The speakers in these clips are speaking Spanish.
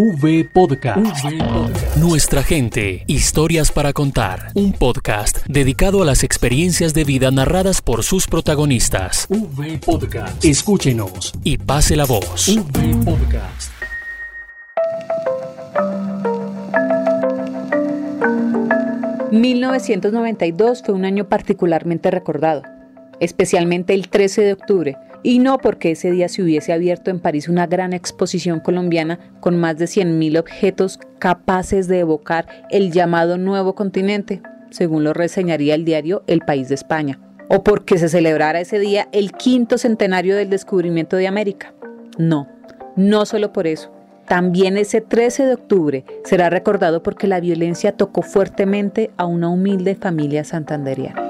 V Podcast. Nuestra gente, historias para contar. Un podcast dedicado a las experiencias de vida narradas por sus protagonistas. V Podcast. Escúchenos y pase la voz. V Podcast. ...1992 fue un año particularmente recordado, especialmente el 13 de octubre, y no porque ese día se hubiese abierto en París una gran exposición colombiana con más de 100.000 objetos capaces de evocar el llamado nuevo continente, según lo reseñaría el diario El País de España, o porque se celebrara ese día el quinto centenario del descubrimiento de América. No, no solo por eso. También ese 13 de octubre será recordado porque la violencia tocó fuertemente a una humilde familia santanderiana.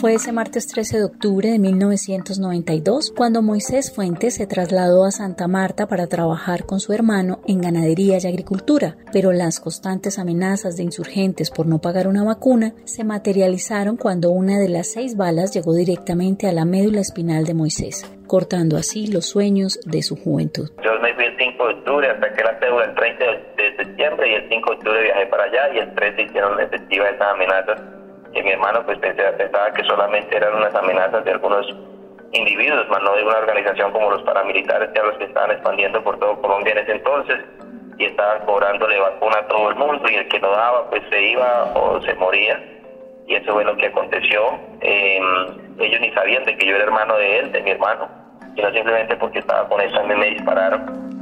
Fue ese martes 13 de octubre de 1992 cuando Moisés Fuentes se trasladó a Santa Marta para trabajar con su hermano en ganadería y agricultura, pero las constantes amenazas de insurgentes por no pagar una vacuna se materializaron cuando una de las seis balas llegó directamente a la médula espinal de Moisés, cortando así los sueños de su juventud. Yo me fui el 5 de octubre, hasta que la cédula el 30 de septiembre y el 5 de octubre viajé para allá y el 13 hicieron efectiva esas amenazas que mi hermano pues pensaba que solamente eran unas amenazas de algunos individuos, más no de una organización como los paramilitares, que eran los que estaban expandiendo por todo Colombia en ese entonces y estaban cobrándole vacuna a todo el mundo y el que no daba pues se iba o se moría y eso fue lo que aconteció. Em, ellos ni sabían de que yo era hermano de él, de mi hermano, sino simplemente porque estaba con eso a mí me dispararon.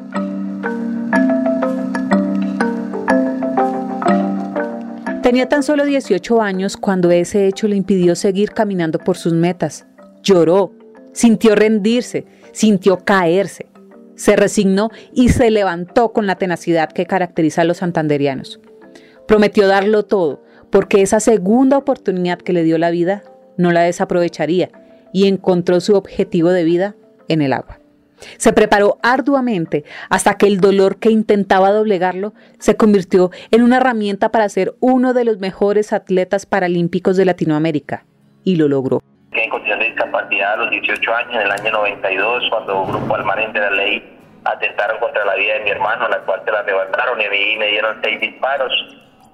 Tenía tan solo 18 años cuando ese hecho le impidió seguir caminando por sus metas. Lloró, sintió rendirse, sintió caerse. Se resignó y se levantó con la tenacidad que caracteriza a los santanderianos. Prometió darlo todo, porque esa segunda oportunidad que le dio la vida no la desaprovecharía y encontró su objetivo de vida en el agua. Se preparó arduamente hasta que el dolor que intentaba doblegarlo se convirtió en una herramienta para ser uno de los mejores atletas paralímpicos de Latinoamérica. Y lo logró. En condición de discapacidad a los 18 años, en el año 92, cuando Grupo al margen de la ley atentaron contra la vida de mi hermano, a la cual se la arrebataron y a mí me dieron seis disparos.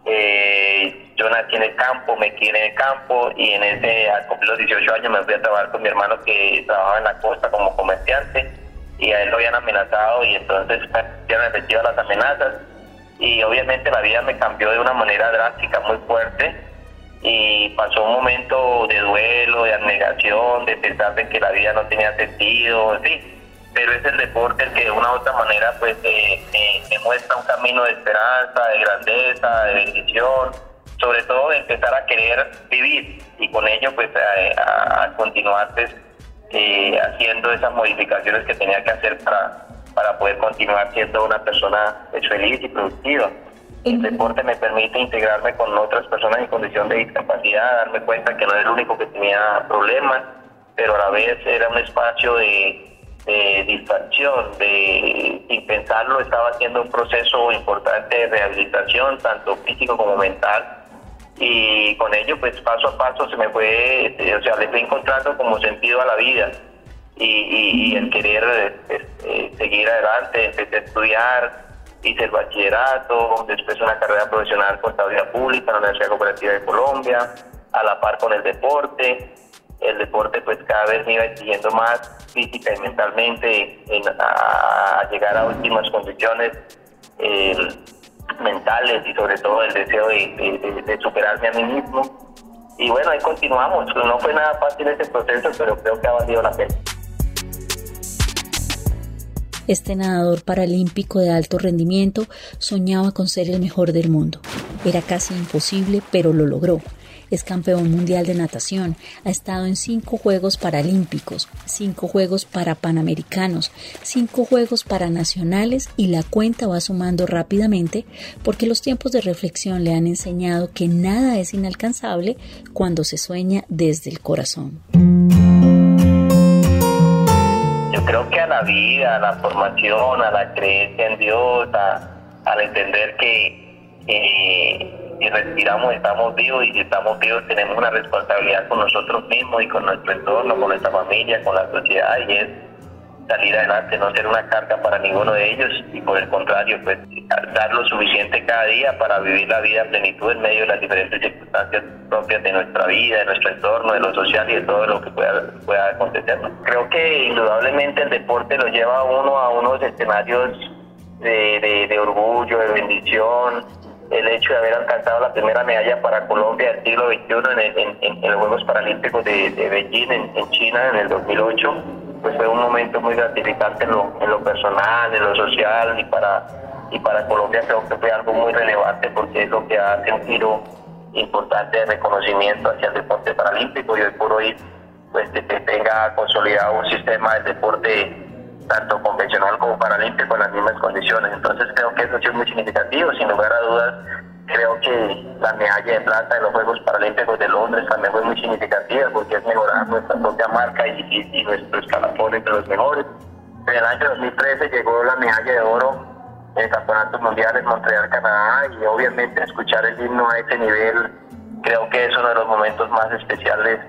Eh, yo nací en el campo, me quedé en el campo y en ese, al cumplir los 18 años me fui a trabajar con mi hermano que trabajaba en la costa como comerciante y a él lo habían amenazado y entonces eran efectivas las amenazas. Y obviamente la vida me cambió de una manera drástica, muy fuerte y pasó un momento de duelo, de abnegación, de pensar en que la vida no tenía sentido, sí, pero es el deporte el que de una u otra manera pues eh, me muestra un camino de esperanza, de grandeza, de bendición, sobre todo de empezar a querer vivir. Y con ello pues a, a continuar pues, eh, haciendo esas modificaciones que tenía que hacer para, para poder continuar siendo una persona pues, feliz y productiva. El deporte me permite integrarme con otras personas en condición de discapacidad, darme cuenta que no era el único que tenía problemas, pero a la vez era un espacio de, de distracción, de, sin pensarlo, estaba haciendo un proceso importante de rehabilitación, tanto físico como mental, y con ello pues paso a paso se me fue, o sea, le fui encontrando como sentido a la vida y, el querer este, seguir adelante, empecé a estudiar, hice el bachillerato, después una carrera profesional en contabilidad pública en la Universidad Cooperativa de Colombia, a la par con el deporte, el deporte pues cada vez me iba exigiendo más física y mentalmente a, llegar a últimas condiciones mentales y sobre todo el deseo de, superarme a mí mismo. Y bueno, ahí continuamos. No fue nada fácil ese proceso, pero creo que ha valido la pena. Este nadador paralímpico de alto rendimiento soñaba con ser el mejor del mundo. Era casi imposible, pero lo logró es campeón mundial de natación, ha estado en cinco Juegos Paralímpicos, cinco Juegos para Panamericanos, cinco Juegos para Nacionales y la cuenta va sumando rápidamente porque los tiempos de reflexión le han enseñado que nada es inalcanzable cuando se sueña desde el corazón. Yo creo que a la vida, a la formación, a la creencia en Dios, al entender que si respiramos estamos vivos y si estamos vivos tenemos una responsabilidad con nosotros mismos y con nuestro entorno, con nuestra familia, con la sociedad y es salir adelante, no ser una carga para ninguno de ellos y por el contrario, pues dar lo suficiente cada día para vivir la vida a plenitud en medio de las diferentes circunstancias propias de nuestra vida, de nuestro entorno, de lo social y de todo lo que pueda, pueda acontecer. Creo que indudablemente el deporte lo lleva a uno a unos escenarios de, de, orgullo, de bendición, el hecho de haber alcanzado la primera medalla para Colombia del siglo XXI en, los Juegos Paralímpicos de, Beijing en, China en el 2008, pues fue un momento muy gratificante en lo, en lo personal, en lo social y para, y para Colombia creo que fue algo muy relevante porque es lo que hace un giro importante de reconocimiento hacia el deporte paralímpico y hoy por hoy pues que tenga consolidado un sistema del deporte tanto convencional como paralímpico en las mismas condiciones. Entonces creo que eso ha sido muy significativo, sin lugar a dudas. Creo que la medalla de plata de los Juegos Paralímpicos de Londres también fue muy significativa porque es mejorar nuestra propia marca y, y, nuestro escalafón entre los mejores. En el año 2013 llegó la medalla de oro en el Campeonato Mundial en Montreal, Canadá y obviamente escuchar el himno a ese nivel creo que es uno de los momentos más especiales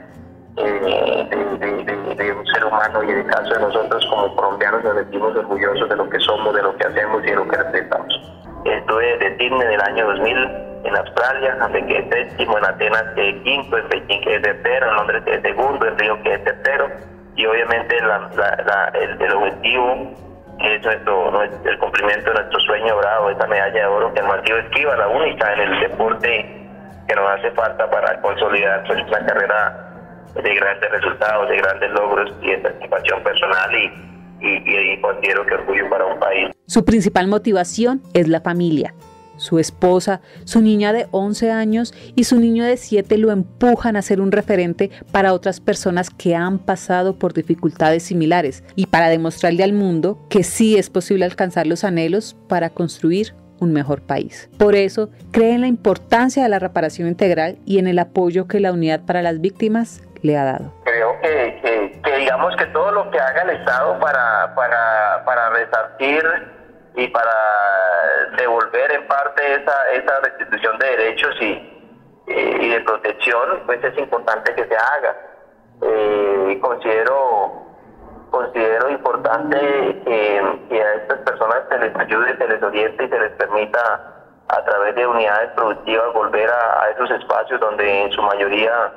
eh, de, un ser humano y en el caso de nosotros como colombianos nos sentimos orgullosos de lo que somos, de lo que hacemos y de lo que representamos. Estuve de Sydney en el año 2000 en Australia, me quedé séptimo, en Atenas quedé quinto, en Pekín quedé tercero, en Londres quedé segundo, en Río quedé tercero y obviamente el, objetivo que es nuestro, el cumplimiento de nuestro sueño dorado, esta medalla de oro que ha sido Esquiva, la única en el deporte que nos hace falta para consolidar pues, una carrera de grandes resultados, de grandes logros y de satisfacción personal y, y, considero que orgullo para un país. Su principal motivación es la familia. Su esposa, su niña de 11 años y su niño de 7 lo empujan a ser un referente para otras personas que han pasado por dificultades similares y para demostrarle al mundo que sí es posible alcanzar los anhelos para construir un mejor país. Por eso, cree en la importancia de la reparación integral y en el apoyo que la Unidad para las Víctimas Creo que, que, digamos que todo lo que haga el Estado para, para, para resarcir y para devolver en parte esa, esa restitución de derechos y, y de protección, pues es importante que se haga. Eh, considero considero importante que, a estas personas se les ayude, se les oriente y se les permita a través de unidades productivas volver a esos espacios donde en su mayoría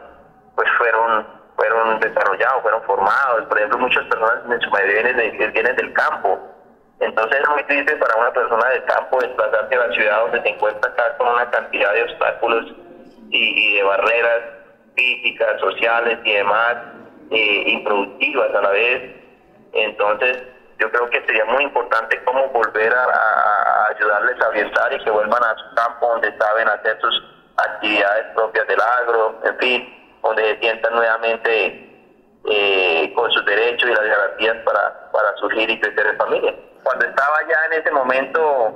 pues fueron fueron desarrollados, fueron formados. Por ejemplo, muchas personas en su mayoría vienen, del campo. Entonces es muy triste para una persona del campo desplazarse a la ciudad donde se encuentra acá con una cantidad de obstáculos y, de barreras físicas, sociales y demás, eh, improductivas a la vez. Entonces yo creo que sería muy importante cómo volver a, ayudarles a orientar y que vuelvan a su campo donde saben hacer sus actividades propias del agro, en fin, donde se sientan nuevamente eh, con sus derechos y las garantías para, para surgir y crecer en familia. Cuando estaba ya en ese momento,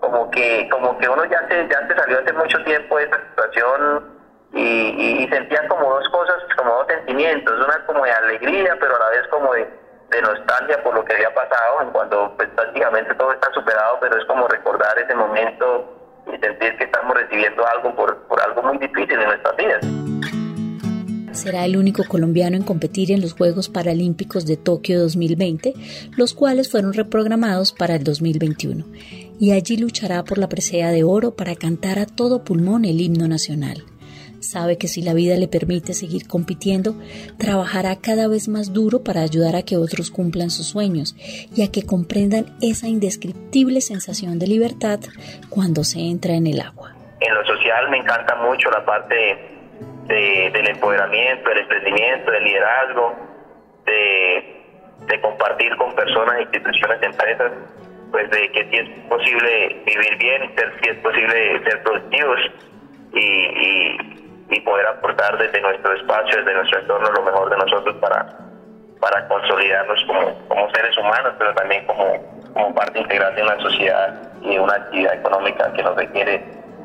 como que como que uno ya se, ya se salió hace mucho tiempo de esa situación y, y, sentía como dos cosas, como dos sentimientos, una como de alegría, pero a la vez como de, de nostalgia por lo que había pasado, en cuando pues, prácticamente todo está superado, pero es como recordar ese momento y sentir que estamos recibiendo algo por, por algo muy difícil en nuestras vidas será el único colombiano en competir en los Juegos Paralímpicos de Tokio 2020, los cuales fueron reprogramados para el 2021, y allí luchará por la presea de oro para cantar a todo pulmón el himno nacional. Sabe que si la vida le permite seguir compitiendo, trabajará cada vez más duro para ayudar a que otros cumplan sus sueños y a que comprendan esa indescriptible sensación de libertad cuando se entra en el agua. En lo social me encanta mucho la parte del empoderamiento, del emprendimiento, del liderazgo, de, compartir con personas, instituciones, empresas, pues de que si es posible vivir bien, si es posible ser productivos y, poder aportar desde nuestro espacio, desde nuestro entorno, lo mejor de nosotros para, consolidarnos como, como seres humanos, pero también como, como parte integral de una sociedad y de una actividad económica que nos requiere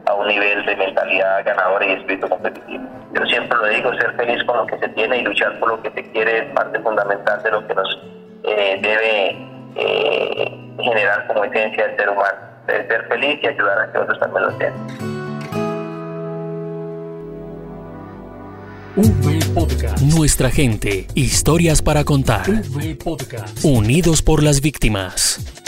a un nivel de mentalidad ganadora y espíritu competitivo. Yo siempre lo digo, ser feliz con lo que se tiene y luchar por lo que se quiere es parte fundamental de lo que nos eh, debe eh, generar como esencia del ser humano. ser feliz y ayudar a que otros también lo sean. Nuestra gente, historias para contar. Unidos por las víctimas.